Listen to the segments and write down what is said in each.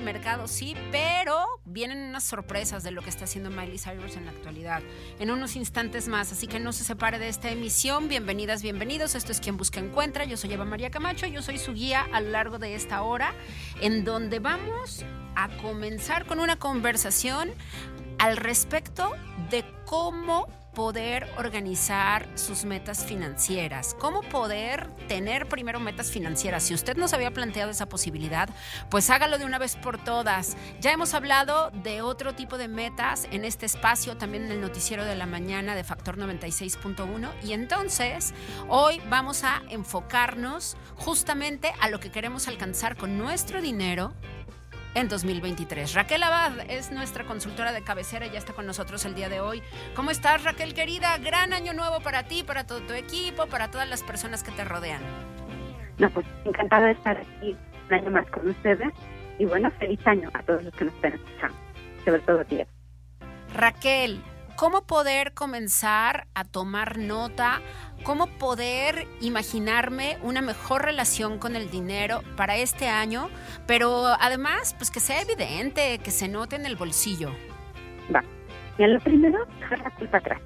mercado, sí, pero vienen unas sorpresas de lo que está haciendo Miley Cyrus en la actualidad. En unos instantes más, así que no se separe de esta emisión. Bienvenidas, bienvenidos. Esto es Quien Busca Encuentra. Yo soy Eva María Camacho, yo soy su guía a lo largo de esta hora, en donde vamos a comenzar con una conversación al respecto de cómo poder organizar sus metas financieras, cómo poder tener primero metas financieras. Si usted nos había planteado esa posibilidad, pues hágalo de una vez por todas. Ya hemos hablado de otro tipo de metas en este espacio, también en el noticiero de la mañana de Factor 96.1 y entonces hoy vamos a enfocarnos justamente a lo que queremos alcanzar con nuestro dinero en 2023. Raquel Abad es nuestra consultora de cabecera y ya está con nosotros el día de hoy. ¿Cómo estás, Raquel querida? Gran año nuevo para ti, para todo tu equipo, para todas las personas que te rodean. No, pues encantada de estar aquí un año más con ustedes y bueno, feliz año a todos los que nos estén escuchando, sobre todo a ti. Raquel, ¿cómo poder comenzar a tomar nota cómo poder imaginarme una mejor relación con el dinero para este año, pero además, pues que sea evidente, que se note en el bolsillo. Va. Y lo primero, dejar la culpa atrás.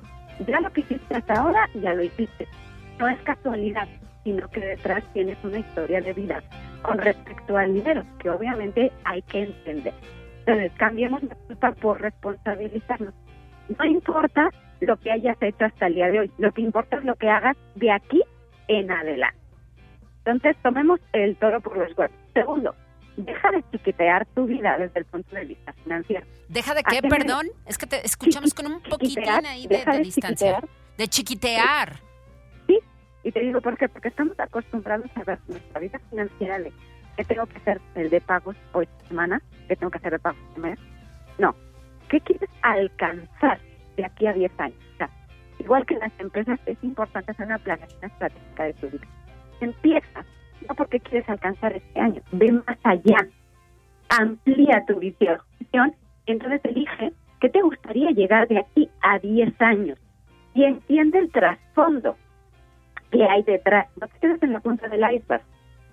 Ya lo que hiciste hasta ahora, ya lo hiciste. No es casualidad, sino que detrás tienes una historia de vida con respecto al dinero, que obviamente hay que entender. Entonces, cambiemos la culpa por responsabilizarnos. No importa lo que hayas hecho hasta el día de hoy. Lo que importa es lo que hagas de aquí en adelante. Entonces, tomemos el toro por los cuernos. Segundo, deja de chiquitear tu vida desde el punto de vista financiero. ¿Deja de qué, perdón? Es que te escuchamos con un poquitín ahí de, distancia. De chiquitear. Sí, y te digo por qué, porque estamos acostumbrados a ver nuestra vida financiera de que tengo que hacer el de pagos hoy semana, que tengo que hacer el pago este mes. No, ¿qué quieres alcanzar? de aquí a 10 años. igual que en las empresas, es importante hacer una planeación estratégica de tu vida. Empieza, no porque quieres alcanzar este año, ve más allá, amplía tu visión, entonces elige qué te gustaría llegar de aquí a 10 años y entiende el trasfondo que hay detrás. No te quedes en la punta del iceberg,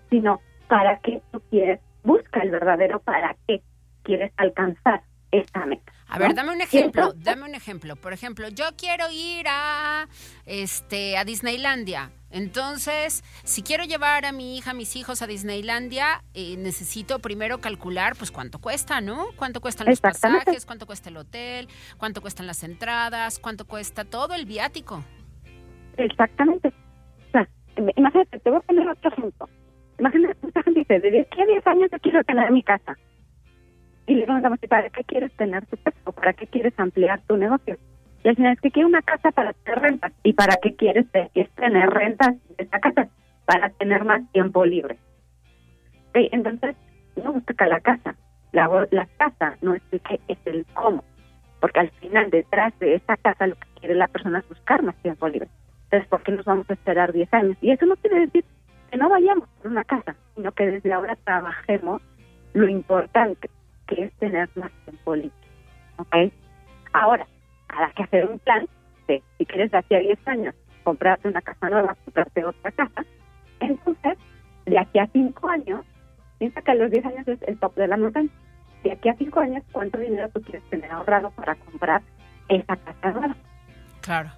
sino para qué tú quieres, busca el verdadero para qué quieres alcanzar esta meta. A ver, dame un ejemplo, dame un ejemplo. Por ejemplo, yo quiero ir a este a Disneylandia. Entonces, si quiero llevar a mi hija, a mis hijos a Disneylandia, eh, necesito primero calcular, pues, cuánto cuesta, ¿no? Cuánto cuestan los pasajes, cuánto cuesta el hotel, cuánto cuestan las entradas, cuánto cuesta todo el viático. Exactamente. O sea, imagínate, te voy a poner otro ejemplo. Imagínate, mucha gente dice, ¿de qué 10 años yo quiero tener mi casa? Y le preguntamos, ¿para qué quieres tener tu casa o para qué quieres ampliar tu negocio? Y al final es que quiero una casa para tener rentas. ¿Y para qué quieres tener rentas de esta casa? Para tener más tiempo libre. Entonces, no busca la casa. La, la casa no es el qué, es el cómo. Porque al final, detrás de esa casa, lo que quiere la persona es buscar más tiempo libre. Entonces, ¿por qué nos vamos a esperar 10 años? Y eso no quiere decir que no vayamos por una casa, sino que desde ahora trabajemos lo importante, que es tener más tiempo libre. ¿Ok? Ahora, habrá que hacer un plan de si quieres de aquí a 10 años comprarte una casa nueva, comprarte otra casa. Entonces, de aquí a 5 años, piensa que a los 10 años es el top de la montaña. De aquí a 5 años, ¿cuánto dinero tú quieres tener ahorrado para comprar esa casa nueva? Claro.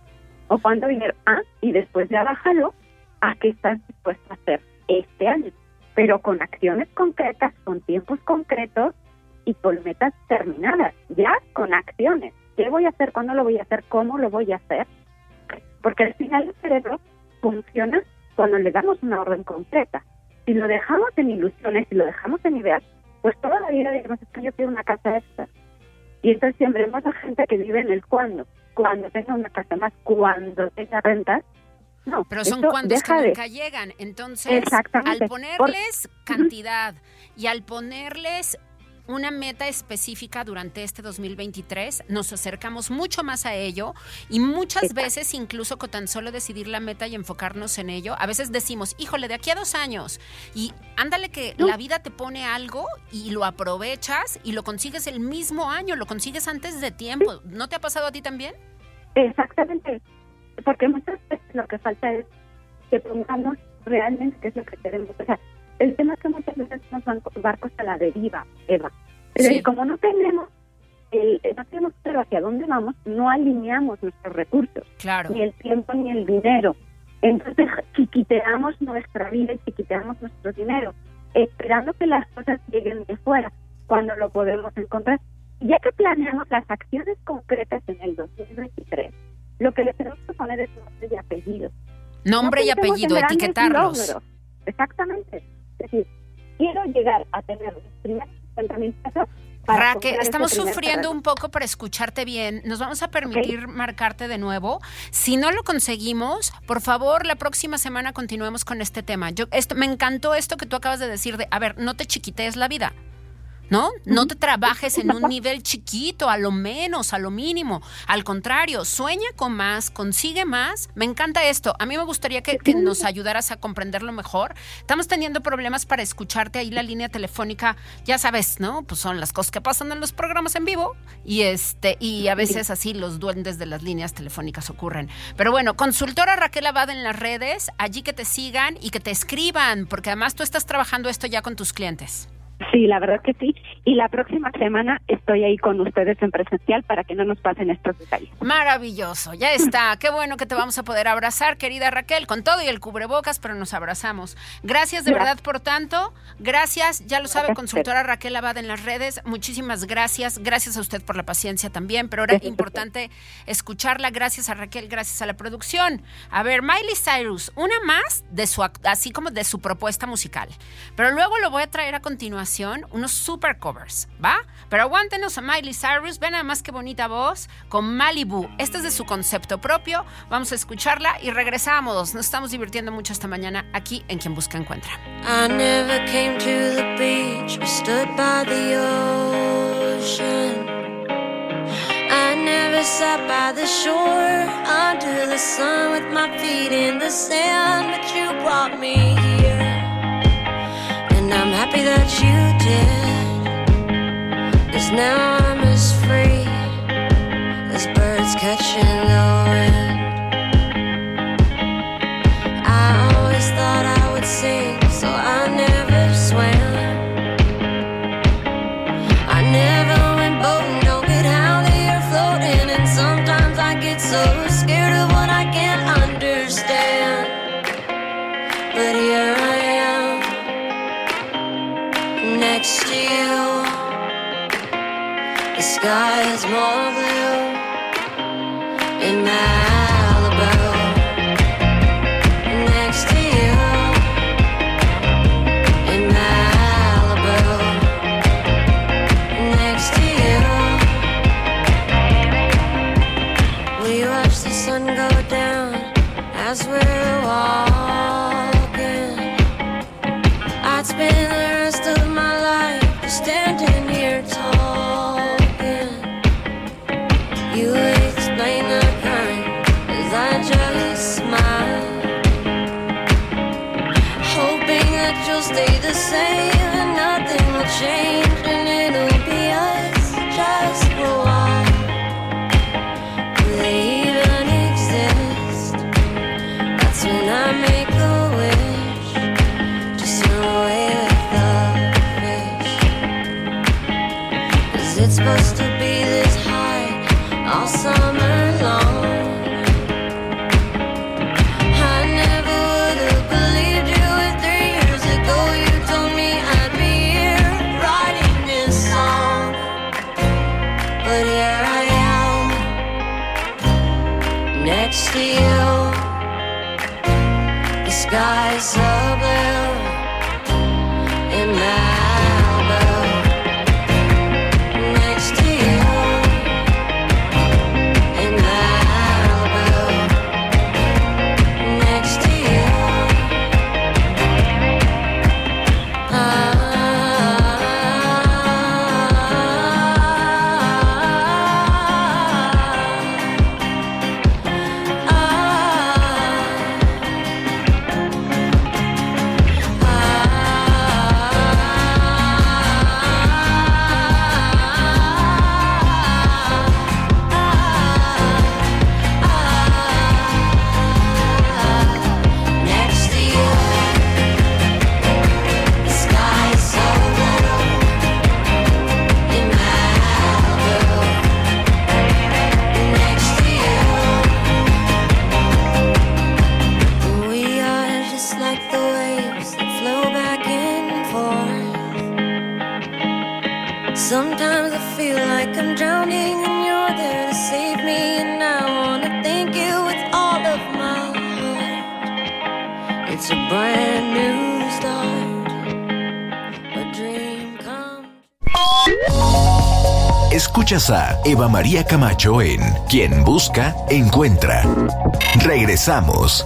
O cuánto dinero, ah, y después ya bájalo a qué estás dispuesto a hacer este año, pero con acciones concretas, con tiempos concretos y con metas terminadas, ya con acciones. ¿Qué voy a hacer? ¿Cuándo lo voy a hacer? ¿Cómo lo voy a hacer? Porque al final el cerebro funciona cuando le damos una orden concreta. Si lo dejamos en ilusiones, si lo dejamos en ideas, pues toda la vida digamos, es que yo quiero una casa extra. Y entonces siempre vemos a gente que vive en el cuándo, cuando tenga una casa más, cuando tenga rentas, no, pero son cuantos que nunca llegan. Entonces, al ponerles cantidad y al ponerles una meta específica durante este 2023, nos acercamos mucho más a ello y muchas veces incluso con tan solo decidir la meta y enfocarnos en ello, a veces decimos, híjole, de aquí a dos años y ándale que la vida te pone algo y lo aprovechas y lo consigues el mismo año, lo consigues antes de tiempo. ¿No te ha pasado a ti también? Exactamente, porque muchas veces lo que falta es que pongamos realmente qué es lo que queremos. O sea, el tema es que muchas veces nos barcos a la deriva, Eva. como no tenemos el, no tenemos claro hacia dónde vamos, no alineamos nuestros recursos, claro. ni el tiempo ni el dinero. Entonces chiquiteamos nuestra vida y chiquiteamos nuestro dinero, esperando que las cosas lleguen de fuera, cuando lo podemos encontrar. Ya que planeamos las acciones concretas en el 2023, lo que le tenemos que poner es nombre y apellido. Nombre No y apellido, etiquetarlos. logros. Exactamente. Decir, quiero llegar a tener mis primeros 50 mil pesos. para Raque, comprar ese estamos sufriendo terreno. un poco para escucharte bien. Nos vamos a permitir marcarte de nuevo. Si no lo conseguimos, por favor, la próxima semana continuemos con este tema. Yo, esto, me encantó esto que tú acabas de decir de, a ver, no te chiquitees la vida. ¿No? No te trabajes en un nivel chiquito, a lo menos, a lo mínimo. Al contrario, sueña con más, consigue más. Me encanta esto. A mí me gustaría que, que nos ayudaras a comprenderlo mejor. Estamos teniendo problemas para escucharte ahí la línea telefónica. Ya sabes, ¿no? Pues son las cosas que pasan en los programas en vivo y este y a veces así los duendes de las líneas telefónicas ocurren. Pero bueno, consultora Raquel Abad en las redes, allí que te sigan y que te escriban, porque además tú estás trabajando esto ya con tus clientes. Sí, la verdad que sí. Y la próxima semana estoy ahí con ustedes en presencial para que no nos pasen estos detalles. Maravilloso, ya está. Qué bueno que te vamos a poder abrazar, querida Raquel, con todo y el cubrebocas, pero nos abrazamos. Gracias de Gracias. verdad por tanto. Gracias, ya lo sabe, Gracias. consultora Raquel Abad en las redes. Muchísimas gracias. Gracias a usted por la paciencia también, pero era Gracias importante escucharla. Gracias a Raquel, gracias a la producción. A ver, Miley Cyrus, una más de su así como de su propuesta musical. Pero luego lo voy a traer a continuación unos super covers, ¿va? Pero aguántenos a Miley Cyrus, ven más qué bonita voz con Malibu. Este es de su concepto propio. Vamos a escucharla y regresamos. Nos estamos divirtiendo mucho esta mañana aquí en Quien Busca Encuentra. I never came to the beach or stood by the ocean. I never sat by the shore under the sun with my feet in the sand, but you brought me happy that you did. Cause now I'm as free as birds catching the wind. I always thought I would sing, sky is more blue in Escuchas a Eva María Camacho en Quien Busca, Encuentra. Regresamos.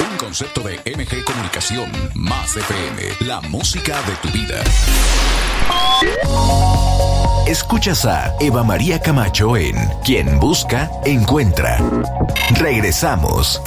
Un concepto de MG Comunicación más FM. La música de tu vida. Escuchas a Eva María Camacho en Quien Busca, Encuentra. Regresamos.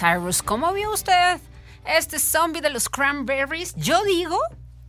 Cyrus. ¿Cómo vio usted este zombie de los cranberries? Yo digo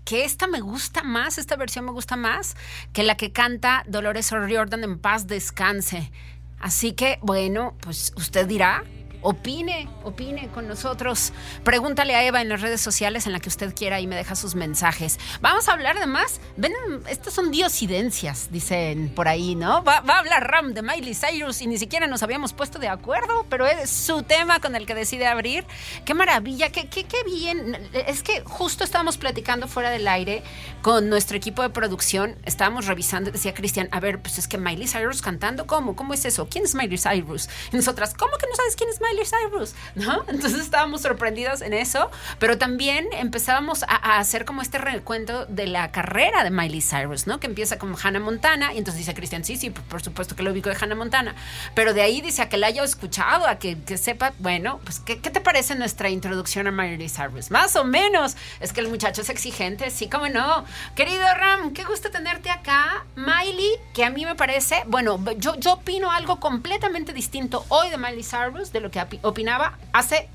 que esta me gusta más, esta versión me gusta más que la que canta Dolores O'Riordan en paz descanse. Así que, bueno, pues usted dirá, opine, opine con nosotros. Pregúntale a Eva en las redes sociales en la que usted quiera y me deja sus mensajes. Vamos a hablar de más. Ven, estas son diosidencias, dicen por ahí, ¿no? Va, a hablar Ram de Miley Cyrus y ni siquiera nos habíamos puesto de acuerdo, pero es su tema con el que decide abrir. Qué maravilla, qué, bien. Es que justo estábamos platicando fuera del aire con nuestro equipo de producción. Estábamos revisando decía Cristian, a ver, pues es que Miley Cyrus cantando, ¿cómo? ¿Cómo es eso? ¿Quién es Miley Cyrus? Y nosotras, ¿cómo que no sabes quién es Miley Cyrus? ¿No? Entonces estábamos sorprendidas en eso, pero también empezábamos a, hacer como este recuento de la carrera de Miley Cyrus, ¿no? Que empieza como Hannah Montana, y entonces dice Cristian, sí, sí, por, por supuesto que lo ubico de Hannah Montana, pero de ahí dice a que la haya escuchado, a que, sepa, bueno, pues ¿qué, ¿qué te parece nuestra introducción a Miley Cyrus? Más o menos, es que el muchacho es exigente, sí, como no. Querido Ram, qué gusto tenerte acá. Miley, que a mí me parece, bueno, yo, yo opino algo completamente distinto hoy de Miley Cyrus de lo que opinaba hace,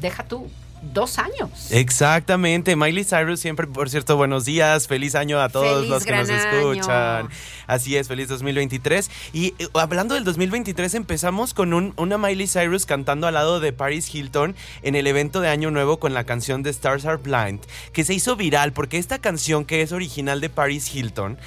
deja tú, dos años. Exactamente, Miley Cyrus siempre, por cierto, buenos días, feliz año a todos Feliz los que nos año. escuchan. Así es, feliz 2023. Y eh, hablando del 2023, empezamos con un- una Miley Cyrus cantando al lado de Paris Hilton en el evento de Año Nuevo con la canción de Stars Are Blind, que se hizo viral porque esta canción que es original de Paris Hilton,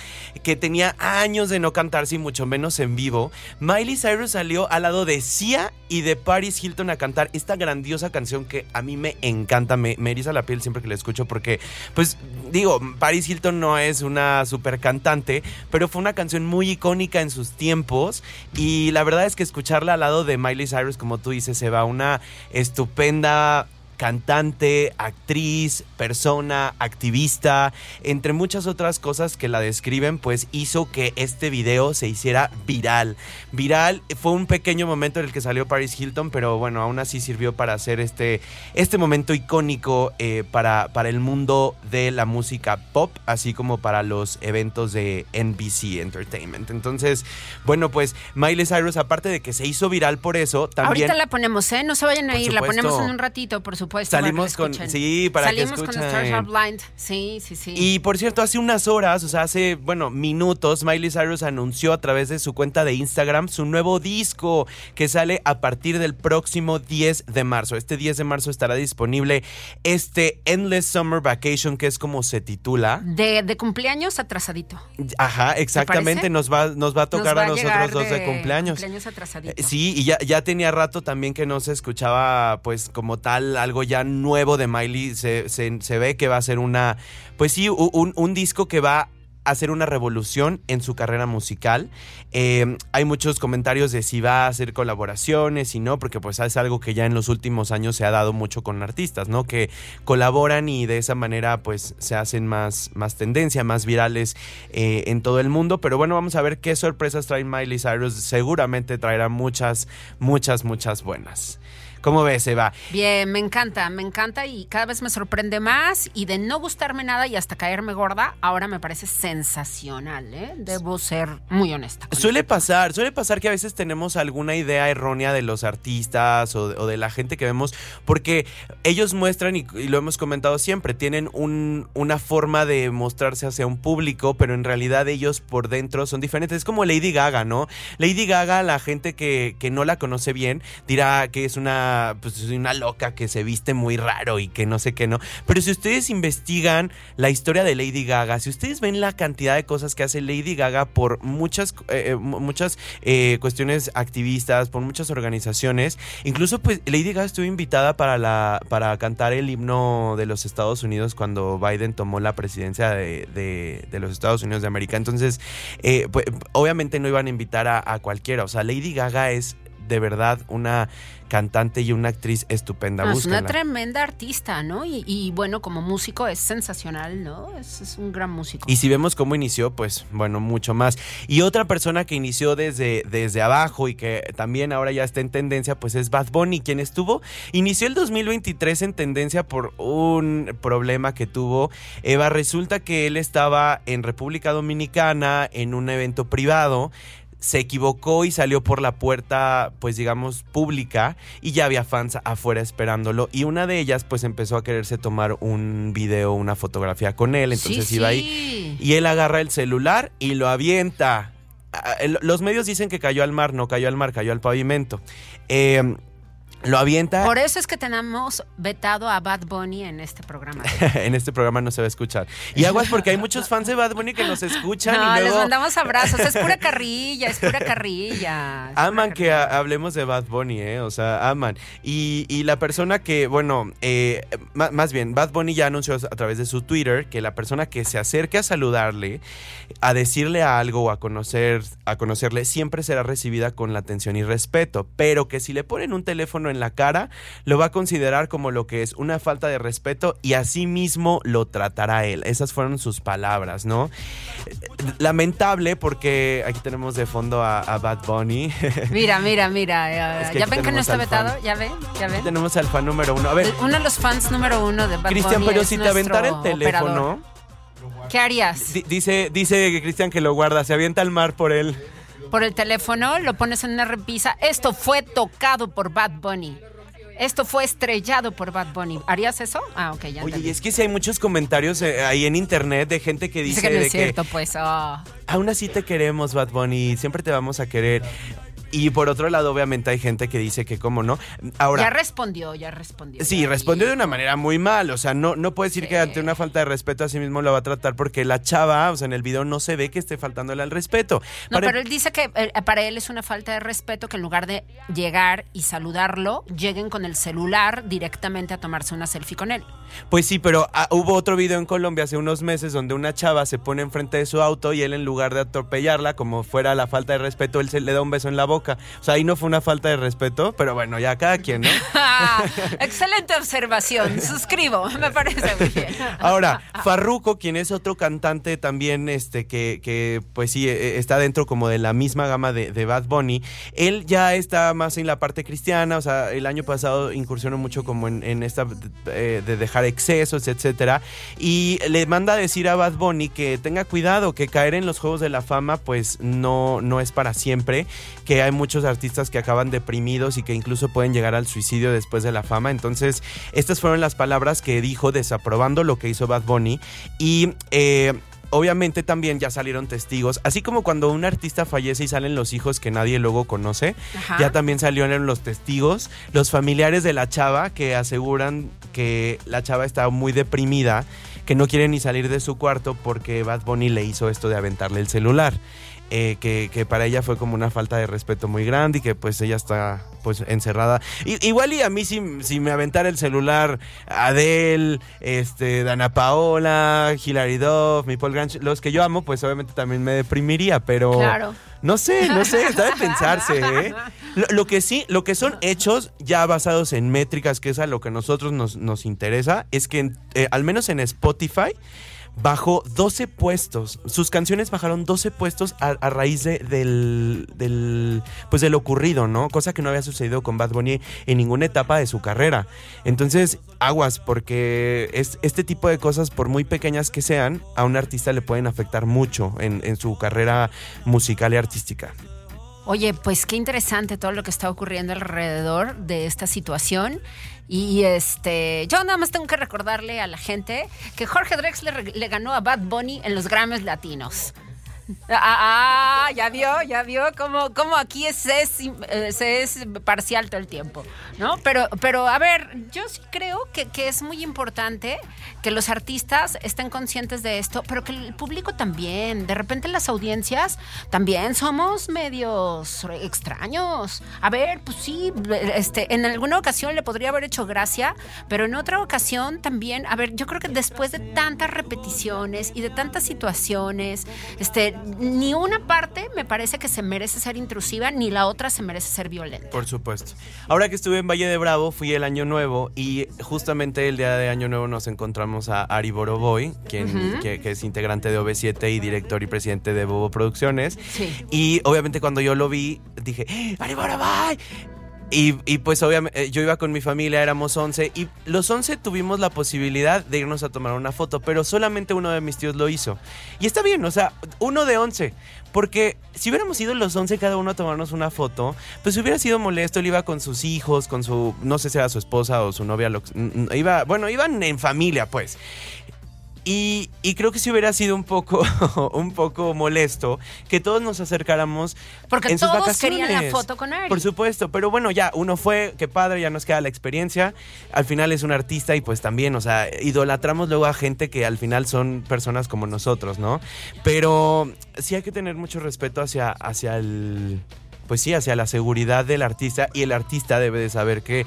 que tenía años de no cantarse y mucho menos en vivo, Miley Cyrus salió al lado de Sia y de Paris Hilton a cantar esta grandiosa canción que a mí me encanta, me, me eriza la piel siempre que la escucho porque, pues digo, Paris Hilton no es una super cantante, pero fue una canción muy icónica en sus tiempos y la verdad es que escucharla al lado de Miley Cyrus, como tú dices, se va una estupenda cantante, actriz, persona, activista, entre muchas otras cosas que la describen, pues hizo que este video se hiciera viral. Viral fue un pequeño momento en el que salió Paris Hilton, pero bueno, aún así sirvió para hacer este, este momento icónico eh, para, para el mundo de la música pop, así como para los eventos de NBC Entertainment. Entonces, bueno, pues Miley Cyrus, aparte de que se hizo viral por eso, también... Ahorita la ponemos, ¿eh? No se vayan a ir, la ponemos en un ratito, por supuesto. Supuesto. para que Salimos con. Sí, para Salimos que con escuchen. Stars Are Blind. Sí, sí, sí. Y por cierto, hace unas horas, o sea, hace, bueno, minutos, Miley Cyrus anunció a través de su cuenta de Instagram su nuevo disco que sale a partir del próximo 10 de marzo. Este 10 de marzo estará disponible este Endless Summer Vacation, que es como se titula. de, de cumpleaños atrasadito. Ajá, exactamente, nos va, nos va a tocar va a nosotros dos de, cumpleaños. Cumpleaños atrasadito. Eh, Sí, y ya, ya tenía rato también que no se escuchaba, pues, como tal, algo ya nuevo de Miley. Se, ve que va a ser una, pues sí, un, disco que va a hacer una revolución en su carrera musical. Eh, hay muchos comentarios de si va a hacer colaboraciones y no, porque pues es algo que ya en los últimos años se ha dado mucho con artistas, ¿no? Que colaboran y de esa manera pues se hacen más, más tendencia, más virales eh, en todo el mundo. Pero bueno, vamos a ver qué sorpresas trae Miley Cyrus. Seguramente traerá muchas, muchas, muchas buenas. ¿Cómo ves, Eva? Bien, me encanta, me encanta y cada vez me sorprende más y de no gustarme nada y hasta caerme gorda, ahora me parece sensacional, ¿eh? Debo ser muy honesta. Suele pasar, suele pasar que a veces tenemos alguna idea errónea de los artistas o de, o de la gente que vemos, porque ellos muestran, y, y lo hemos comentado siempre, tienen un- una forma de mostrarse hacia un público, pero en realidad ellos por dentro son diferentes. Es como Lady Gaga, ¿no? Lady Gaga, la gente que, que no la conoce bien, dirá que es una, pues, una loca que se viste muy raro y que no sé qué, ¿no? Pero si ustedes investigan la historia de Lady Gaga, si ustedes ven la cantidad de cosas que hace Lady Gaga por muchas, eh, eh, mu- muchas eh, cuestiones activistas, por muchas organizaciones, incluso pues Lady Gaga estuvo invitada para, la, para cantar el himno de los Estados Unidos cuando Biden tomó la presidencia de, de- los Estados Unidos de América. Entonces, pues, obviamente no iban a invitar a, a cualquiera. O sea, Lady Gaga es de verdad una cantante y una actriz estupenda. No, es una tremenda artista, ¿no? Y, y, bueno, como músico es sensacional, ¿no? Es, es un gran músico. Y si vemos cómo inició, pues bueno, mucho más. Y otra persona que inició desde, desde abajo y que también ahora ya está en tendencia, pues es Bad Bunny, quien estuvo, inició el 2023 en tendencia por un problema que tuvo. Eva, resulta que él estaba en República Dominicana en un evento privado. Se equivocó y salió por la puerta, pues digamos, pública y ya había fans afuera esperándolo. Y una de ellas, pues empezó a quererse tomar un video, una fotografía con él. Entonces sí, iba ahí y él agarra el celular y lo avienta. Ah, el- Los medios dicen que cayó al mar, no cayó al mar, cayó al pavimento. Eh, lo avienta. Por eso es que tenemos vetado a Bad Bunny en este programa. en este programa no se va a escuchar. Y aguas porque hay muchos fans de Bad Bunny que nos escuchan No, y les luego mandamos abrazos. Es pura carrilla, es pura carrilla. es aman que carrilla. hablemos de Bad Bunny, ¿eh? O sea, aman. Y, y la persona que, bueno, eh, más bien, Bad Bunny ya anunció a través de su Twitter que la persona que se acerque a saludarle, a decirle algo o a, conocer, a conocerle, siempre será recibida con la atención y respeto. Pero que si le ponen un teléfono en la cara, lo va a considerar como lo que es una falta de respeto y así mismo lo tratará él. Esas fueron sus palabras, ¿no? Lamentable porque aquí tenemos de fondo a, a Bad Bunny. Mira, mira, mira. eh, Es que ¿Ya ven que no está vetado? ¿Ya ven? ¿Ya ven? tenemos al fan número uno. A ver, Uno de los fans número uno de Bad Cristian, Bunny pero es si te aventara el teléfono, operador. ¿Qué harías? di- dice, dice Cristian que lo guarda, se avienta al mar por él. Por el teléfono, lo pones en una repisa. Esto fue tocado por Bad Bunny. Esto fue estrellado por Bad Bunny. ¿Harías eso? Ah, ok, ya Oye, entendí. y es que si hay muchos comentarios eh, ahí en internet de gente que dice, Dice que no de es cierto, pues. ah. aún así te queremos, Bad Bunny, siempre te vamos a querer. Y por otro lado, obviamente hay gente que dice que cómo no. Ahora, ya respondió, ya respondió. Sí, ya respondió de una manera muy mal. O sea, no, no puede decir que ante una falta de respeto a sí mismo lo va a tratar porque la chava, o sea, en el video no se ve que esté faltándole al respeto. No, Para- pero él dice que eh, para él es una falta de respeto que en lugar de llegar y saludarlo, lleguen con el celular directamente a tomarse una selfie con él. Pues sí, pero ah, hubo otro video en Colombia hace unos meses donde una chava se pone enfrente de su auto y él en lugar de atropellarla, como fuera la falta de respeto, él se le da un beso en la boca. O sea, ahí no fue una falta de respeto, pero bueno, ya cada quien, ¿no? Excelente observación. Suscribo. Me parece muy bien. Ahora, Farruko, quien es otro cantante también, este, que, que pues sí, eh, está dentro como de la misma gama de, de Bad Bunny, él ya está más en la parte cristiana, o sea, el año pasado incursionó mucho como en, en esta eh, de dejar excesos, etcétera, y le manda a decir a Bad Bunny que tenga cuidado, que caer en los juegos de la fama, pues no, no es para siempre, que hay hay muchos artistas que acaban deprimidos y que incluso pueden llegar al suicidio después de la fama. Entonces, estas fueron las palabras que dijo desaprobando lo que hizo Bad Bunny. Y eh, obviamente también ya salieron testigos, así como cuando un artista fallece y salen los hijos que nadie luego conoce, Ajá. ya también salieron los testigos, los familiares de la chava que aseguran que la chava está muy deprimida, que no quiere ni salir de su cuarto porque Bad Bunny le hizo esto de aventarle el celular. Eh, que, que para ella fue como una falta de respeto muy grande y que pues ella está pues encerrada. I- igual y a mí si, si me aventara el celular Adele, este, Dana Paola, Hilary Duff, mi Paul Grange, los que yo amo, pues obviamente también me deprimiría, pero Claro. no sé, no sé, está de pensarse, ¿eh? Lo, lo que sí, lo que son hechos ya basados en métricas, que es a lo que a nosotros nos, nos interesa, es que en- eh, al menos en Spotify bajó 12 puestos. Sus canciones bajaron 12 puestos a, raíz de- del, del, pues de lo ocurrido, ¿no? Cosa que no había sucedido con Bad Bunny en ninguna etapa de su carrera. Entonces, aguas, porque es, este tipo de cosas, por muy pequeñas que sean, a un artista le pueden afectar mucho en, en su carrera musical y artística. Oye, pues qué interesante todo lo que está ocurriendo alrededor de esta situación. Y este, yo nada más tengo que recordarle a la gente que Jorge Drexler le ganó a Bad Bunny en los Grammys Latinos. Ah, ah, ya vio, ya vio cómo, cómo aquí es, es, se es parcial todo el tiempo, ¿no? Pero, pero a ver, yo sí creo que, que es muy importante que los artistas estén conscientes de esto, pero que el público también. De repente las audiencias también somos medios extraños. A ver, pues sí, este, en alguna ocasión le podría haber hecho gracia, pero en otra ocasión también, a ver, yo creo que después de tantas repeticiones y de tantas situaciones, este, ni una parte me parece que se merece ser intrusiva, ni la otra se merece ser violenta. Por supuesto. Ahora que estuve en Valle de Bravo, fui el Año Nuevo y justamente el día de Año Nuevo nos encontramos a Ari Boroboy, quien, que, que es integrante de OV7 y director y presidente de Bobo Producciones. Sí. Y obviamente cuando yo lo vi, dije, ¡Eh, ¡Ari Boroboy! Y, pues obviamente yo iba con mi familia, éramos 11 y los 11 tuvimos la posibilidad de irnos a tomar una foto, pero solamente uno de mis tíos lo hizo. Y está bien, o sea, uno de 11, porque si hubiéramos ido los 11 cada uno a tomarnos una foto, pues hubiera sido molesto, él iba con sus hijos, con su, no sé si era su esposa o su novia, lo iba, bueno, iban en familia pues. Y, y creo que si hubiera sido un poco, un poco molesto que todos nos acercáramos Porque en sus todos querían la foto con Ari. Por supuesto, pero bueno, ya uno fue, qué padre, ya nos queda la experiencia. Al final es un artista y pues también, o sea, idolatramos luego a gente que al final son personas como nosotros, ¿no? Pero sí hay que tener mucho respeto hacia, hacia el, pues sí, hacia la seguridad del artista y el artista debe de saber que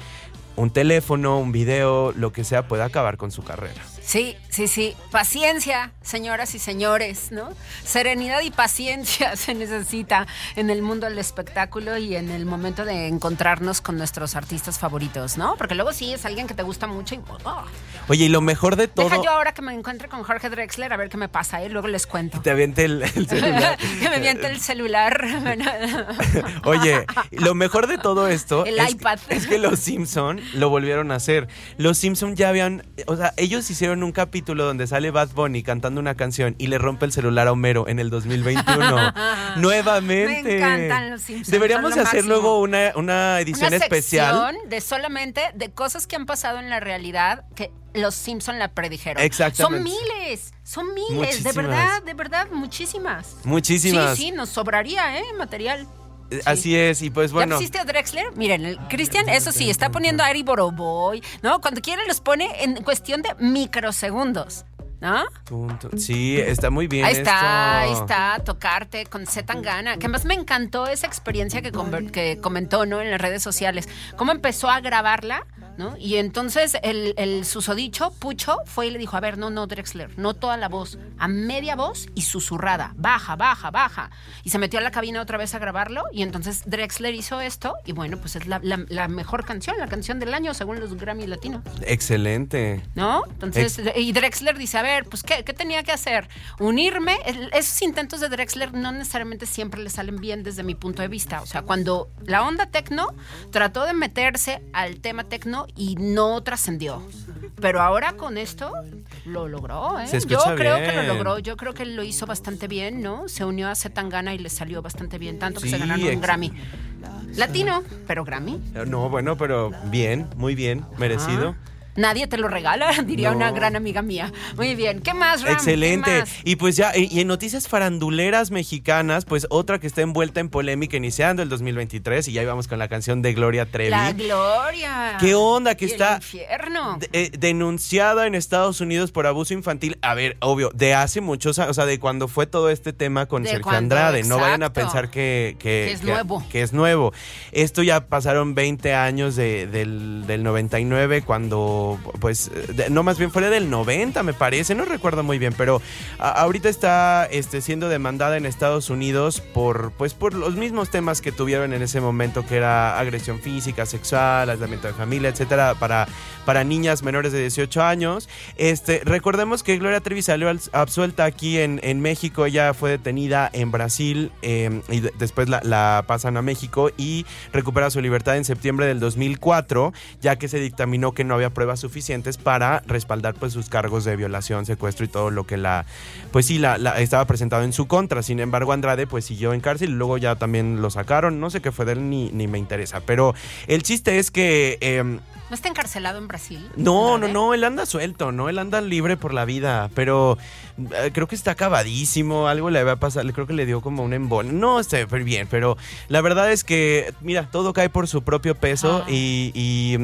un teléfono, un video, lo que sea, puede acabar con su carrera. Sí, sí, sí. Paciencia, señoras y señores, ¿no? Serenidad y paciencia se necesita en el mundo del espectáculo y en el momento de encontrarnos con nuestros artistas favoritos, ¿no? Porque luego sí es alguien que te gusta mucho y... oh, Oye, y lo mejor de todo... Deja yo ahora que me encuentre con Jorge Drexler a ver qué me pasa, ¿eh? Luego les cuento. Te aviente el, el celular. que me miente el celular. Oye, lo mejor de todo esto El es, iPad. es que los Simpson lo volvieron a hacer. Los Simpson ya habían, o sea, ellos hicieron un capítulo donde sale Bad Bunny cantando una canción y le rompe el celular a Homero en el 2021. Nuevamente. Me encantan los Simpsons, Deberíamos lo hacer máximo. luego una, una edición Una especial. de solamente de cosas que han pasado en la realidad que los Simpson la predijeron. Exactamente. Son miles, son miles, de verdad, de verdad, muchísimas. Muchísimas. Sí, sí, nos sobraría, ¿eh? Material. Eh, Así es, y pues bueno. ¿Ya pusiste a Drexler? Miren, el Cristian, eso sí, está poniendo a Ari Boroboy, ¿no? Cuando quiere los pone en cuestión de microsegundos, ¿no? Punto. Sí, está muy bien. Ahí está, ahí está, tocarte con Z Tangana. Que más me encantó esa experiencia que, que comentó, ¿no? En las redes sociales. Cómo empezó a grabarla, ¿no? Y entonces el, el susodicho, Pucho, fue y le dijo, a ver, no, no, Drexler, no toda la voz, a media voz y susurrada, baja, baja, baja. Y se metió a la cabina otra vez a grabarlo y entonces Drexler hizo esto y bueno, pues es la, la- la mejor canción, la canción del año según los Grammy Latinos. Excelente. ¿No? Entonces, y Drexler dice, a ver, pues, ¿qué, qué tenía que hacer? Unirme. Esos intentos de Drexler no necesariamente siempre le salen bien desde mi punto de vista. O sea, cuando la onda tecno trató de meterse al tema tecno, Y no trascendió. Pero ahora con esto lo logró, ¿eh? Se Yo creo que lo logró, yo creo que lo hizo bastante bien, ¿no? Se unió a Zetangana y le salió bastante bien, tanto que se ganaron un Grammy. Latino, pero Grammy. No, bueno, pero bien, muy bien, merecido. Ah, Nadie te lo regala, diría No. una gran amiga mía. Muy bien, ¿qué más, Ram? ¿Qué Excelente. más? Y pues ya, y en noticias faranduleras mexicanas, pues otra que está envuelta en polémica iniciando el 2023 y ya íbamos con la canción de Gloria Trevi. La gloria. ¿Qué onda? Que Y el está infierno. de- eh, denunciada en Estados Unidos por abuso infantil. A ver, obvio, de hace muchos años, o sea, de cuando fue todo este tema con De Sergio cuando, Andrade. No vayan a pensar que, que- Que es nuevo. que es nuevo. Esto ya pasaron 20 años de- del, del 99, cuando, pues, no más bien fue del 90, me parece, no recuerdo muy bien, pero ahorita está este, siendo demandada en Estados Unidos por, pues, por los mismos temas que tuvieron en ese momento, que era agresión física, sexual, aislamiento de familia, etcétera, para, para niñas menores de 18 años. Este, recordemos que Gloria Trevi salió al- absuelta aquí en, en México, ella fue detenida en Brasil eh, y de- después la, la pasan a México y recupera su libertad en septiembre del 2004, ya que se dictaminó que no había pruebas suficientes para respaldar pues sus cargos de violación, secuestro y todo lo que la, pues sí, la, la- estaba presentado en su contra. Sin embargo, Andrade pues siguió en cárcel y luego ya también lo sacaron. No sé qué fue de él ni, ni me interesa, pero el chiste es que... em, ¿No está encarcelado en Brasil? no, no, no, él anda suelto, ¿no? Él anda libre por la vida, pero eh, creo que está acabadísimo, algo le va a pasar, creo que le dio como un embol. No sé, bien, pero la verdad es que, mira, todo cae por su propio peso Ah. y, y,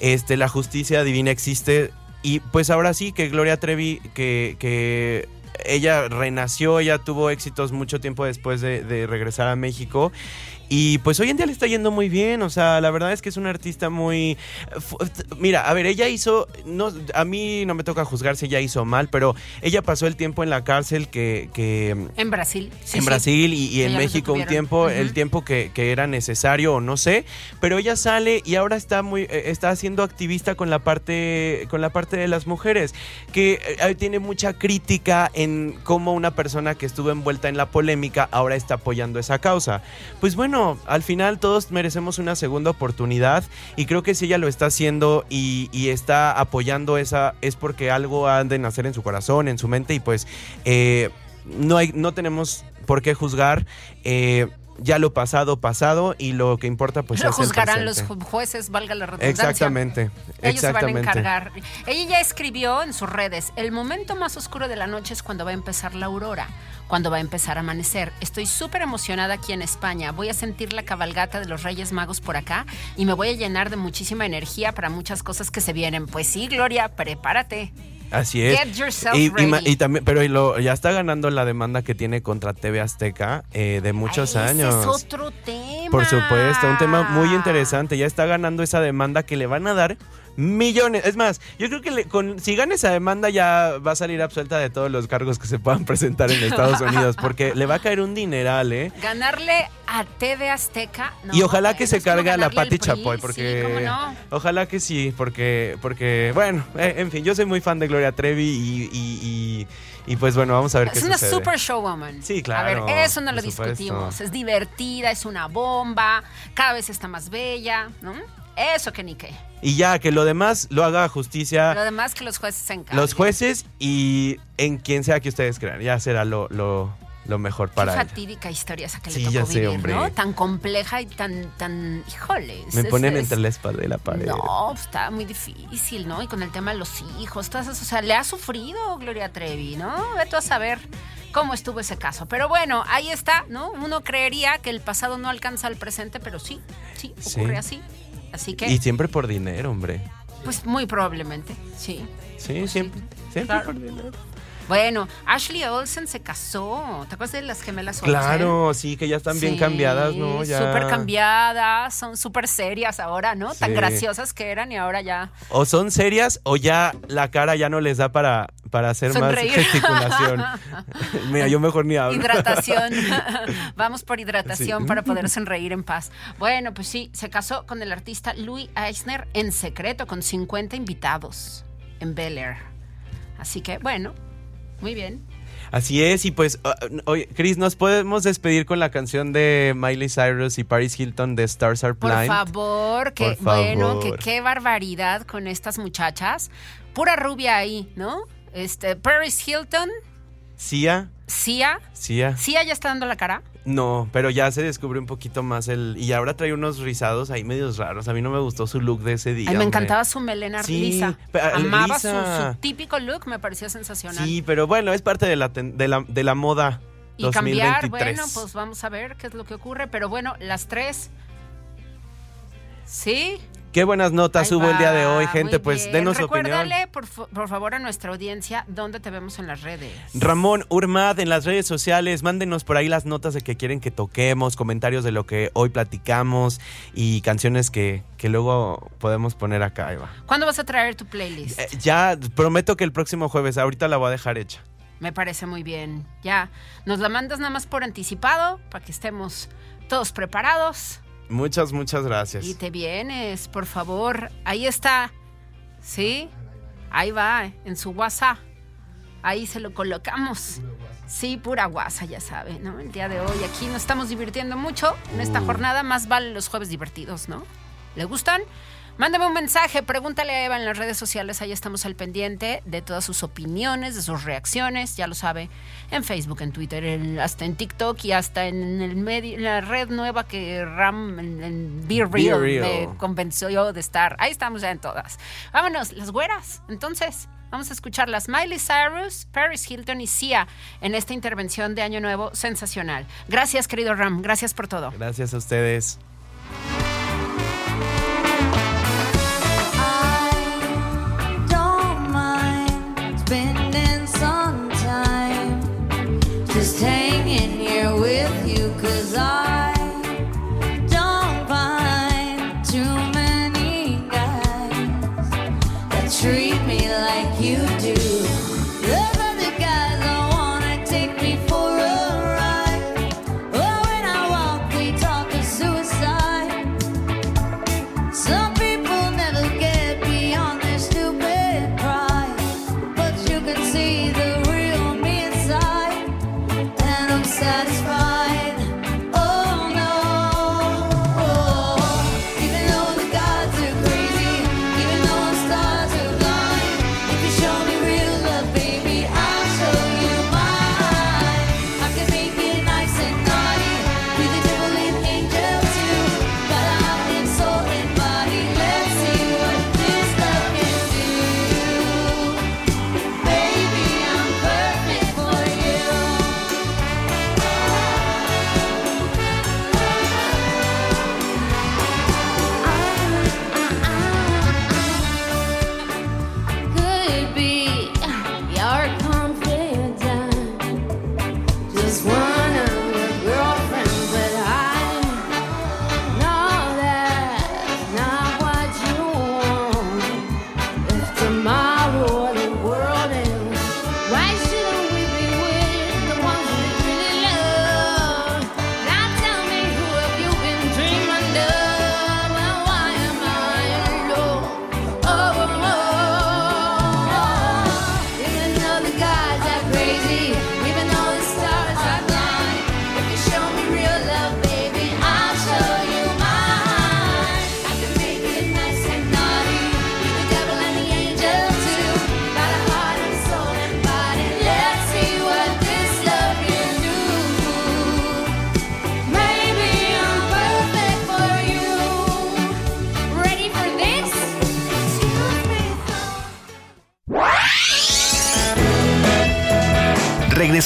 este, la justicia divina existe. Y pues ahora sí que Gloria Trevi, que, que ella renació, ella tuvo éxitos mucho tiempo después de, de regresar a México. Y pues hoy en día le está yendo muy bien, o sea, la verdad es que es una artista muy... Mira, a ver, ella hizo, no, a mí no me toca juzgar si ella hizo mal, pero ella pasó el tiempo en la cárcel que... que En Brasil. sí, en sí. Brasil y, en México un tiempo, el tiempo que, que era necesario o no sé, pero ella sale y ahora está muy, eh, está siendo activista con la parte, con la parte de las mujeres, que eh, tiene mucha crítica en cómo una persona que estuvo envuelta en la polémica ahora está apoyando esa causa. Pues bueno, al final todos merecemos una segunda oportunidad y creo que si ella lo está haciendo y, y está apoyando esa, es porque algo ha de nacer en su corazón, en su mente y pues eh, no, hay, no tenemos por qué juzgar. eh, ya lo pasado, pasado y lo que importa pues Lo es el juzgarán los presente. ju- jueces, valga la redundancia. Exactamente, Ellos se van a exactamente. encargar. Ella ya escribió en sus redes, el momento más oscuro de la noche es cuando va a empezar la aurora, cuando va a empezar a amanecer. Estoy súper emocionada aquí en España. Voy a sentir la cabalgata de los Reyes Magos por acá y me voy a llenar de muchísima energía para muchas cosas que se vienen. Pues sí, Gloria, prepárate. Así es. Get yourself y, y ready. y también, pero y lo- ya está ganando la demanda que tiene contra TV Azteca eh, de muchos Ay, años. Ese es otro tema. Por supuesto, un tema muy interesante. Ya está ganando esa demanda que le van a dar millones. Es más, yo creo que le- con, si gana esa demanda ya va a salir absuelta de todos los cargos que se puedan presentar en Estados Unidos, porque le va a caer un dineral, ¿eh? Ganarle a TV Azteca. no, y ojalá que se es cargue a la Pati Chapoy, sí, porque ¿cómo no? ojalá que sí, porque, porque bueno, eh, en fin, yo soy muy fan de Gloria Trevi y, y- y- y, pues bueno, vamos a ver qué Es una sucede. super showwoman. Sí, claro, A ver, eso no lo supuesto. discutimos. Es divertida, es una bomba, cada vez está más bella, ¿no? Eso que ni qué. Y ya, que lo demás lo haga justicia Lo demás que los jueces se encarguen. los jueces y en quien sea que ustedes crean. Ya será lo, lo, lo mejor Qué para ella. fatídica historia esa que Sí, le tocó ya sé, vivir, hombre. ¿no? Tan compleja y tan, tan, híjole. Me ponen es- entre la espalda y la pared. No, pues, está muy difícil, ¿no? Y con el tema de los hijos, todas esas, o sea, le ha sufrido Gloria Trevi, ¿no? Vete a saber cómo estuvo ese caso. Pero bueno, ahí está, ¿no? Uno creería que el pasado no alcanza al presente, pero sí, sí, Sí. ocurre así. Así que, Y siempre por dinero, hombre. pues muy probablemente, sí. Sí, siempre, siempre claro. por dinero. Bueno, Ashley Olsen se casó. ¿Te acuerdas de las gemelas Olsen? Claro, sí, que ya están bien cambiadas, ¿no? Ya. Súper cambiadas, son súper serias ahora, ¿no? Tan graciosas que eran y ahora ya. O son serias o ya la cara ya no les da para, para hacer Sonreír. más gesticulación. Mira, yo mejor ni hablo. Hidratación. Vamos por hidratación Sí. para poder sonreír en paz. Bueno, pues sí, se casó con el artista Louis Eisner en secreto, con 50 invitados en Bel Air. Así que, bueno, muy bien. Así es, y pues, ah, oye, Chris, ¿nos podemos despedir con la canción de Miley Cyrus y Paris Hilton de Stars Are Por Blind? favor, que Por bueno, que qué barbaridad con estas muchachas. Pura rubia ahí, ¿no? Este, Paris Hilton, Sia, Sia. Sia. Sia ya está dando la cara. No, pero ya se descubre un poquito más el... Y ahora trae unos rizados ahí medios raros. A mí no me gustó su look de ese día. Ay, me hombre. encantaba su melena Sí, lisa. pero Amaba su, lisa. su típico look, me parecía sensacional. Sí, pero bueno, es parte de la, de la, de la moda y cambiar, 2023. bueno, pues vamos a ver qué es lo que ocurre. Pero bueno, las tres. ¿Sí? Qué buenas notas Ahí hubo el día de va, hoy, gente. Pues bien. denos su opinión. Recuérdale, por, por favor, a nuestra audiencia, dónde te vemos en las redes. Ramón Urmad en las redes sociales, mándenos por ahí las notas de que quieren que toquemos, comentarios de lo que hoy platicamos y canciones que, que luego podemos poner acá, Eva. ¿Cuándo vas a traer tu playlist? Eh, ya prometo que el próximo jueves, ahorita la voy a dejar hecha. Me parece muy bien. Ya, nos la mandas nada más por anticipado para que estemos todos preparados. Muchas, muchas gracias. Y te vienes, por favor. Ahí está. ¿Sí? Ahí va, en su WhatsApp. Ahí se lo colocamos. Sí, pura guasa, ya sabe, ¿no? El día de hoy aquí nos estamos divirtiendo mucho en esta jornada. Más vale los jueves divertidos, ¿no? ¿Le gustan? Mándame un mensaje, pregúntale a Eva en las redes sociales, ahí estamos al pendiente de todas sus opiniones, de sus reacciones, ya lo sabe, en Facebook, en Twitter, en- hasta en TikTok y hasta en el medio, en la red nueva que Ram, en, en Be Be Real, me convenció de estar. Ahí estamos ya en todas. Vámonos, las güeras. Entonces, vamos a escuchar las Miley Cyrus, Paris Hilton y Sia en esta intervención de Año Nuevo sensacional. Gracias, querido Ram, gracias por todo. Gracias a ustedes.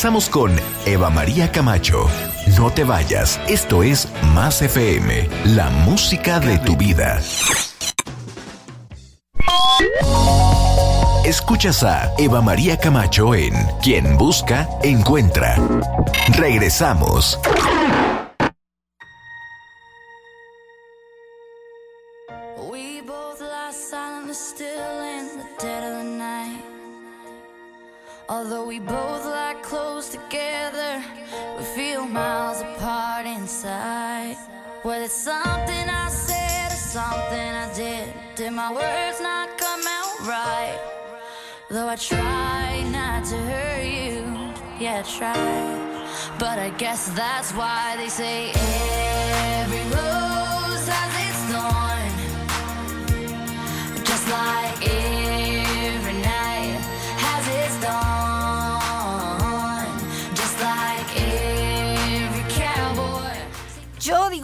Regresamos con Eva María Camacho. No te vayas, esto es Más FM, la música de tu vida. Escuchas a Eva María Camacho en Quien Busca, Encuentra. Regresamos. I try not to hurt you, yeah, try. But I guess that's why they say every rose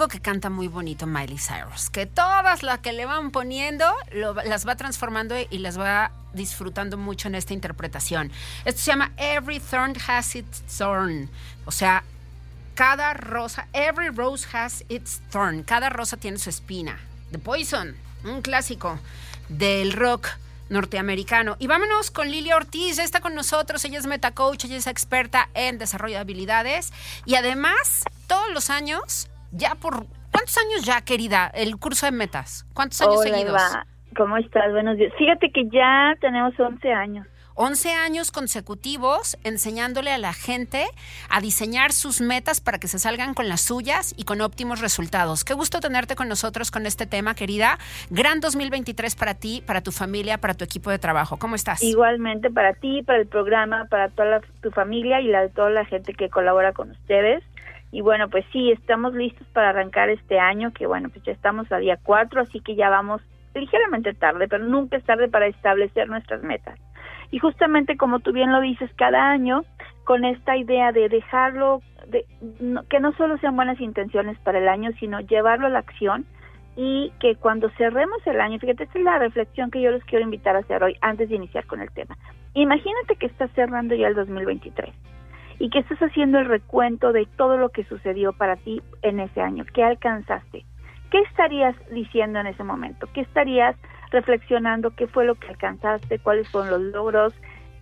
que canta muy bonito Miley Cyrus, que todas las que le van poniendo las va transformando y las va disfrutando mucho en esta interpretación. Esto se llama Every Thorn Has Its Thorn, o sea, cada rosa, every rose has its thorn, cada rosa tiene su espina. The Poison, un clásico del rock norteamericano. Y vámonos con Lilia Ortiz, ya está con nosotros, ella es metacoach, ella es experta en desarrollo de habilidades y además todos los años, ya por... ¿Cuántos años ya, querida, el curso de metas? ¿Cuántos años Hola, seguidos? Eva. ¿Cómo estás? Buenos días. Fíjate que ya tenemos 11 años. 11 años consecutivos enseñándole a la gente a diseñar sus metas para que se salgan con las suyas y con óptimos resultados. Qué gusto tenerte con nosotros con este tema, querida. Gran 2023 para ti, para tu familia, para tu equipo de trabajo. ¿Cómo estás? Igualmente para ti, para el programa, para toda la- tu familia y la de toda la gente que colabora con ustedes. Y bueno, pues sí, estamos listos para arrancar este año, que bueno, pues ya estamos a día 4, así que ya vamos ligeramente tarde, pero nunca es tarde para establecer nuestras metas. Y justamente como tú bien lo dices, cada año con esta idea de dejarlo, de, no- que no solo sean buenas intenciones para el año, sino llevarlo a la acción y que cuando cerremos el año, fíjate, esta es la reflexión que yo les quiero invitar a hacer hoy antes de iniciar con el tema. Imagínate que estás cerrando ya el 2023 y que estás haciendo el recuento de todo lo que sucedió para ti en ese año, qué alcanzaste. ¿Qué estarías diciendo en ese momento? ¿Qué estarías reflexionando? ¿Qué fue lo que alcanzaste? ¿Cuáles fueron los logros?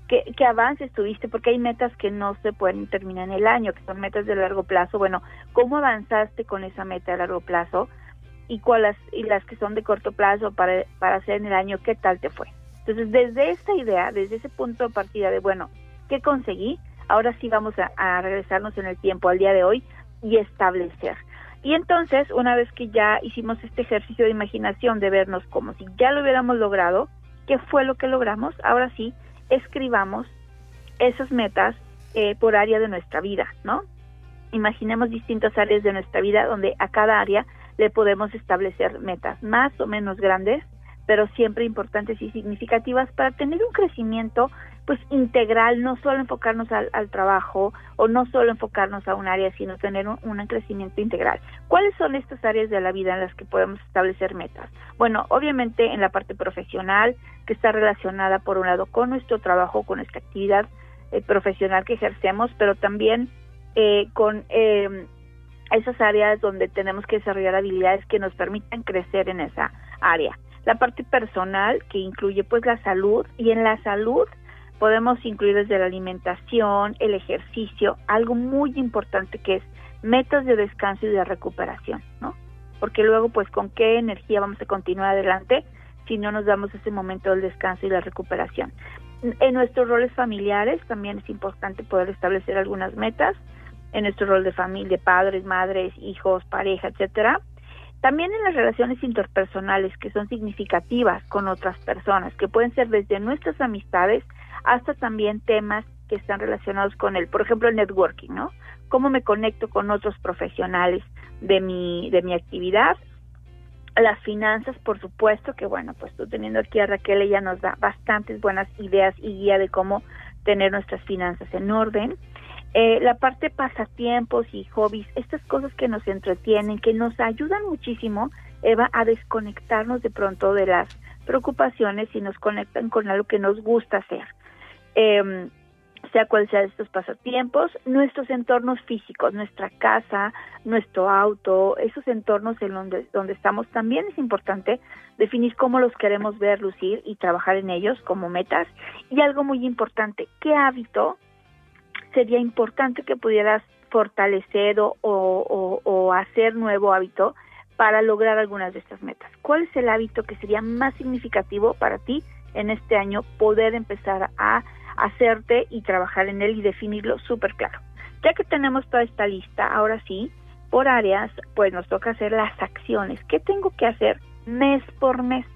¿Qué, qué avances tuviste? Porque hay metas que no se pueden terminar en el año, que son metas de largo plazo. Bueno, ¿cómo avanzaste con esa meta de largo plazo? Y, cuáles, y las que son de corto plazo para, para hacer en el año, ¿qué tal te fue? Entonces, desde esta idea, desde ese punto de partida de, bueno, ¿qué conseguí? Ahora sí vamos a, regresarnos en el tiempo al día de hoy y establecer. Y entonces, una vez que ya hicimos este ejercicio de imaginación de vernos como si ya lo hubiéramos logrado, ¿qué fue lo que logramos? Ahora sí, escribamos esas metas eh, por área de nuestra vida, ¿no? Imaginemos distintas áreas de nuestra vida donde a cada área le podemos establecer metas más o menos grandes, pero siempre importantes y significativas para tener un crecimiento pues integral, no solo enfocarnos al, al trabajo o no solo enfocarnos a un área, sino tener un, un crecimiento integral. ¿Cuáles son estas áreas de la vida en las que podemos establecer metas? Bueno, obviamente en la parte profesional, que está relacionada por un lado con nuestro trabajo, con nuestra actividad eh, profesional que ejercemos, pero también eh, con eh, esas áreas donde tenemos que desarrollar habilidades que nos permitan crecer en esa área. La parte personal, que incluye pues la salud, y en la salud podemos incluir desde la alimentación, el ejercicio, algo muy importante que es metas de descanso y de recuperación, ¿no? Porque luego, pues, ¿con qué energía vamos a continuar adelante si no nos damos ese momento del descanso y la recuperación? En nuestros roles familiares también es importante poder establecer algunas metas, en nuestro rol de familia, padres, madres, hijos, pareja, etcétera. También en las relaciones interpersonales que son significativas con otras personas, que pueden ser desde nuestras amistades hasta también temas que están relacionados con él. Por ejemplo, el networking, ¿no? Cómo me conecto con otros profesionales de mi, de mi actividad. Las finanzas, por supuesto, que bueno, pues tú teniendo aquí a Raquel, ella nos da bastantes buenas ideas y guía de cómo tener nuestras finanzas en orden. Eh, la parte pasatiempos y hobbies, estas cosas que nos entretienen, que nos ayudan muchísimo, Eva, a desconectarnos de pronto de las preocupaciones y nos conectan con algo que nos gusta hacer. Eh, sea cual sea estos pasatiempos, nuestros entornos físicos, nuestra casa, nuestro auto, esos entornos en donde, donde estamos, también es importante definir cómo los queremos ver, lucir y trabajar en ellos como metas. Y algo muy importante, ¿qué hábito sería importante que pudieras fortalecer o, o, hacer nuevo hábito para lograr algunas de estas metas? ¿Cuál es el hábito que sería más significativo para ti en este año poder empezar a hacerte y trabajar en él y definirlo súper claro? Ya que tenemos toda esta lista, ahora sí, por áreas, pues nos toca hacer las acciones. ¿Qué tengo que hacer mes por mes?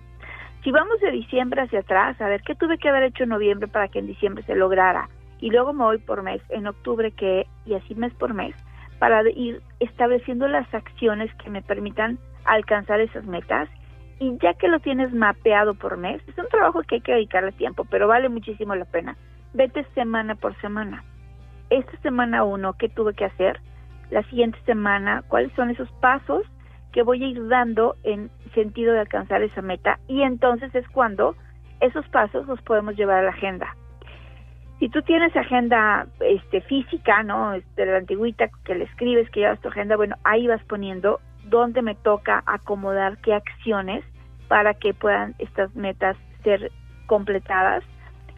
Si vamos de diciembre hacia atrás, a ver, ¿qué tuve que haber hecho en noviembre para que en diciembre se lograra y luego me voy por mes, en octubre que, y así mes por mes, para ir estableciendo las acciones que me permitan alcanzar esas metas. Y ya que lo tienes mapeado por mes, es un trabajo que hay que dedicarle tiempo, pero vale muchísimo la pena. Vete semana por semana. Esta semana uno, ¿qué tuve que hacer? La siguiente semana, ¿cuáles son esos pasos que voy a ir dando en sentido de alcanzar esa meta? Y entonces es cuando esos pasos los podemos llevar a la agenda. Si tú tienes agenda este, física, ¿no? Este, la antigüita que le escribes, que llevas tu agenda, bueno, ahí vas poniendo dónde me toca acomodar qué acciones para que puedan estas metas ser completadas.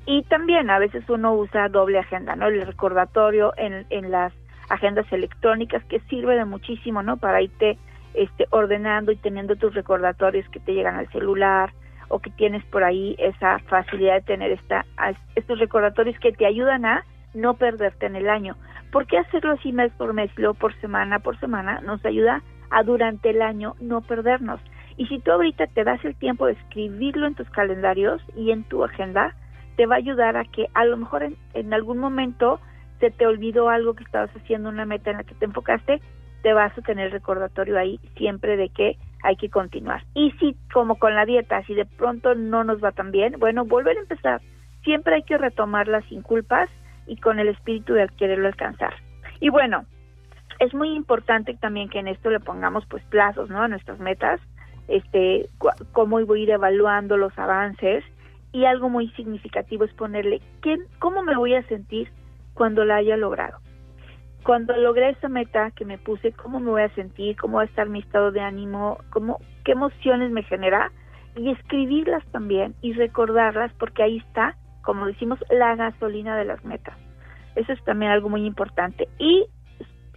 Y también a veces uno usa doble agenda, ¿no? El recordatorio en, en las agendas electrónicas que sirve de muchísimo, ¿no? Para irte este, ordenando y teniendo tus recordatorios que te llegan al celular, o que tienes por ahí esa facilidad de tener esta, estos recordatorios que te ayudan a no perderte en el año. ¿Por qué hacerlo así mes por mes, luego por semana por semana? Nos ayuda a durante el año no perdernos. Y si tú ahorita te das el tiempo de escribirlo en tus calendarios y en tu agenda, te va a ayudar a que a lo mejor en, en algún momento se te olvidó algo que estabas haciendo, una meta en la que te enfocaste, te vas a tener recordatorio ahí siempre de que hay que continuar. Y si, como con la dieta, si de pronto no nos va tan bien, bueno, volver a empezar. Siempre hay que retomarla sin culpas y con el espíritu de quererlo alcanzar. Y bueno, es muy importante también que en esto le pongamos pues plazos, ¿no? A nuestras metas, este, cómo voy a ir evaluando los avances y algo muy significativo es ponerle ¿qué, cómo me voy a sentir cuando la haya logrado cuando logré esa meta que me puse, cómo me voy a sentir, cómo va a estar mi estado de ánimo, cómo, qué emociones me genera y escribirlas también y recordarlas porque ahí está, como decimos, la gasolina de las metas. Eso es también algo muy importante. Y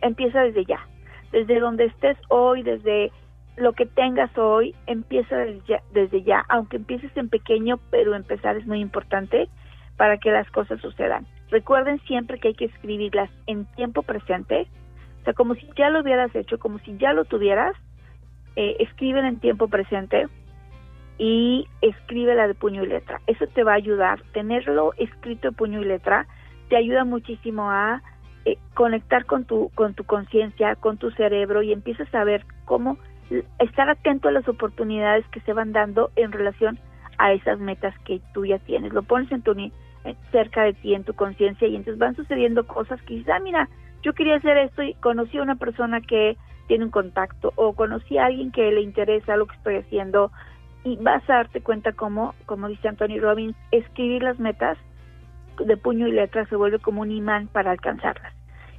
empieza desde ya, desde donde estés hoy, desde lo que tengas hoy, empieza desde ya, desde ya, aunque empieces en pequeño, pero empezar es muy importante para que las cosas sucedan. Recuerden siempre que hay que escribirlas en tiempo presente, o sea, como si ya lo hubieras hecho, como si ya lo tuvieras, eh, escriben en tiempo presente y escríbela de puño y letra. Eso te va a ayudar, tenerlo escrito de puño y letra, te ayuda muchísimo a eh, conectar con tu con tu conciencia, con tu cerebro y empiezas a ver cómo estar atento a las oportunidades que se van dando en relación a esas metas que tú ya tienes. Lo pones en tu cerca de ti en tu conciencia y entonces van sucediendo cosas que dices, ah, mira, yo quería hacer esto y conocí a una persona que tiene un contacto o conocí a alguien que le interesa lo que estoy haciendo y vas a darte cuenta cómo, como dice Anthony Robbins, escribir las metas de puño y letra se vuelve como un imán para alcanzarlas.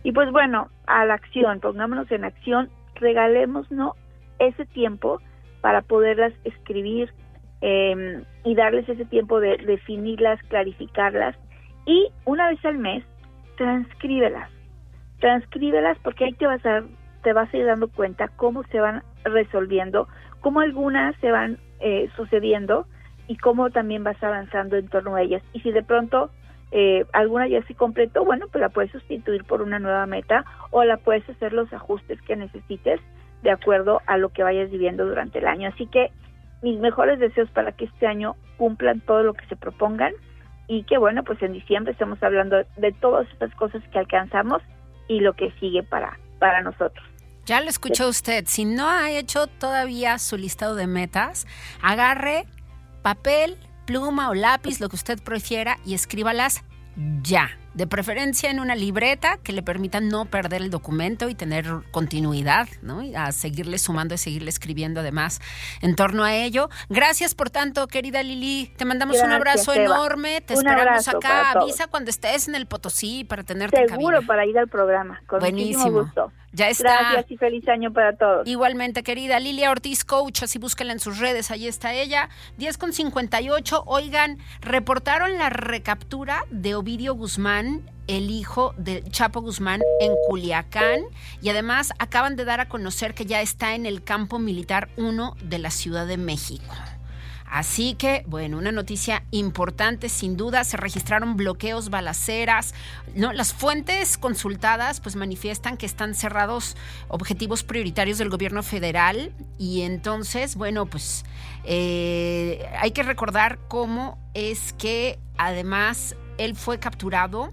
Y pues bueno, a la acción, pongámonos en acción, regalémonos ese tiempo para poderlas escribir, eh, y darles ese tiempo de definirlas, clarificarlas y una vez al mes transcríbelas, transcríbelas porque ahí te vas a te vas a ir dando cuenta cómo se van resolviendo, cómo algunas se van eh, sucediendo y cómo también vas avanzando en torno a ellas. Y si de pronto eh, alguna ya se completó, bueno, pues la puedes sustituir por una nueva meta o la puedes hacer los ajustes que necesites de acuerdo a lo que vayas viviendo durante el año. Así que mis mejores deseos para que este año cumplan todo lo que se propongan. Y que bueno, pues en diciembre estamos hablando de todas estas cosas que alcanzamos y lo que sigue para, para nosotros. Ya lo escuchó usted, si no ha hecho todavía su listado de metas, agarre papel, pluma o lápiz, lo que usted prefiera y escríbalas ya de preferencia en una libreta que le permita no perder el documento y tener continuidad, ¿no? Y a seguirle sumando y seguirle escribiendo además en torno a ello. Gracias por tanto, querida Lili. Te mandamos un abrazo enorme. Te esperamos acá. Avisa cuando estés en el Potosí para tenerte Seguro para ir al programa. Con Buenísimo. Gusto. Ya está. Gracias y feliz año para todos. Igualmente, querida Lilia Ortiz Coach, así búsquenla en sus redes, ahí está ella. 10 con 58. Oigan, reportaron la recaptura de Ovidio Guzmán el hijo de Chapo Guzmán en Culiacán y además acaban de dar a conocer que ya está en el campo militar 1 de la Ciudad de México. Así que, bueno, una noticia importante, sin duda, se registraron bloqueos, balaceras. ¿no? Las fuentes consultadas pues manifiestan que están cerrados objetivos prioritarios del gobierno federal y entonces, bueno, pues eh, hay que recordar cómo es que además él fue capturado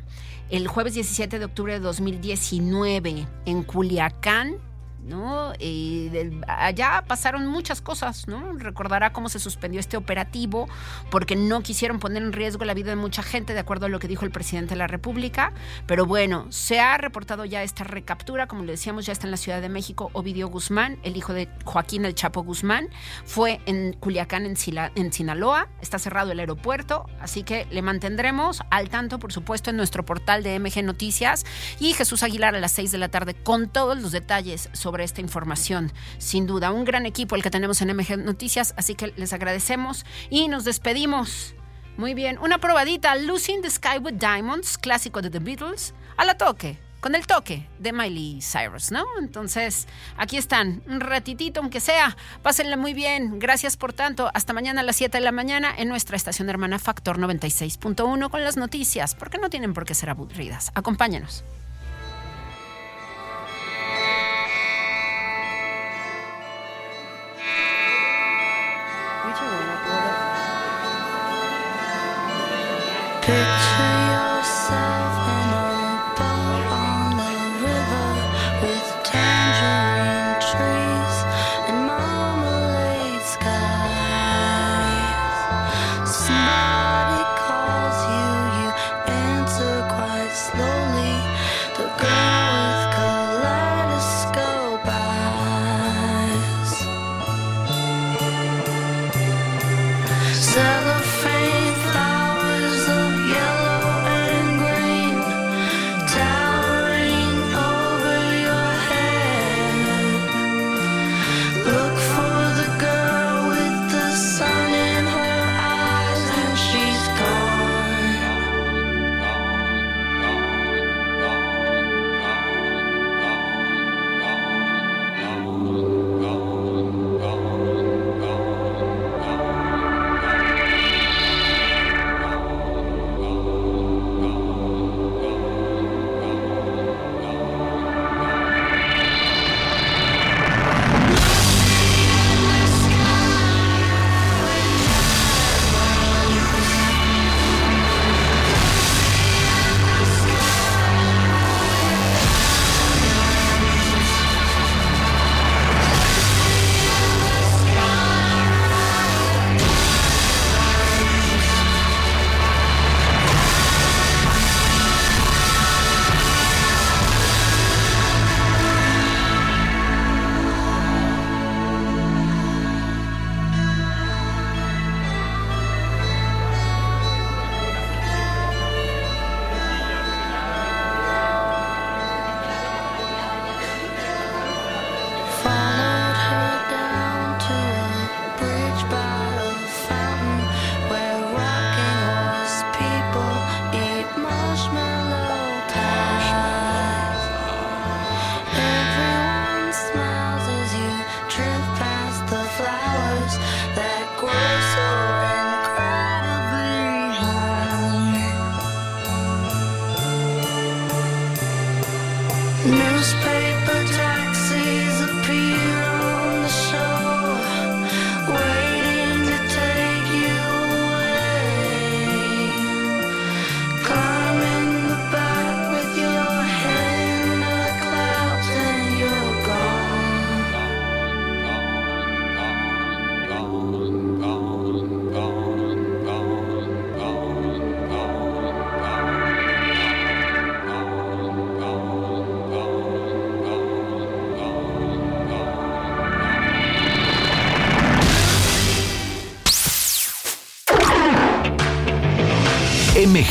el jueves 17 de octubre de 2019 en Culiacán, ¿no? Del- allá pasaron muchas cosas, ¿no? Recordará cómo se suspendió este operativo porque no quisieron poner en riesgo la vida de mucha gente, de acuerdo a lo que dijo el presidente de la República. Pero bueno, se ha reportado ya esta recaptura, como le decíamos, ya está en la Ciudad de México. Ovidio Guzmán, el hijo de Joaquín El Chapo Guzmán, fue en Culiacán, en, en Sinaloa. Está cerrado el aeropuerto, así que le mantendremos al tanto, por supuesto, en nuestro portal de MG Noticias. Y Jesús Aguilar a las 6 de la tarde con todos los detalles sobre esta información. Sin duda, un gran equipo el que tenemos en MG Noticias, así que les agradecemos y nos despedimos. Muy bien, una probadita, Losing the Sky with Diamonds, clásico de The Beatles, a la toque, con el toque de Miley Cyrus, ¿no? Entonces, aquí están, un ratitito, aunque sea, pásenla muy bien, gracias por tanto, hasta mañana a las 7 de la mañana en nuestra estación hermana Factor 96.1 con las noticias, porque no tienen por qué ser aburridas. Acompáñenos. Picture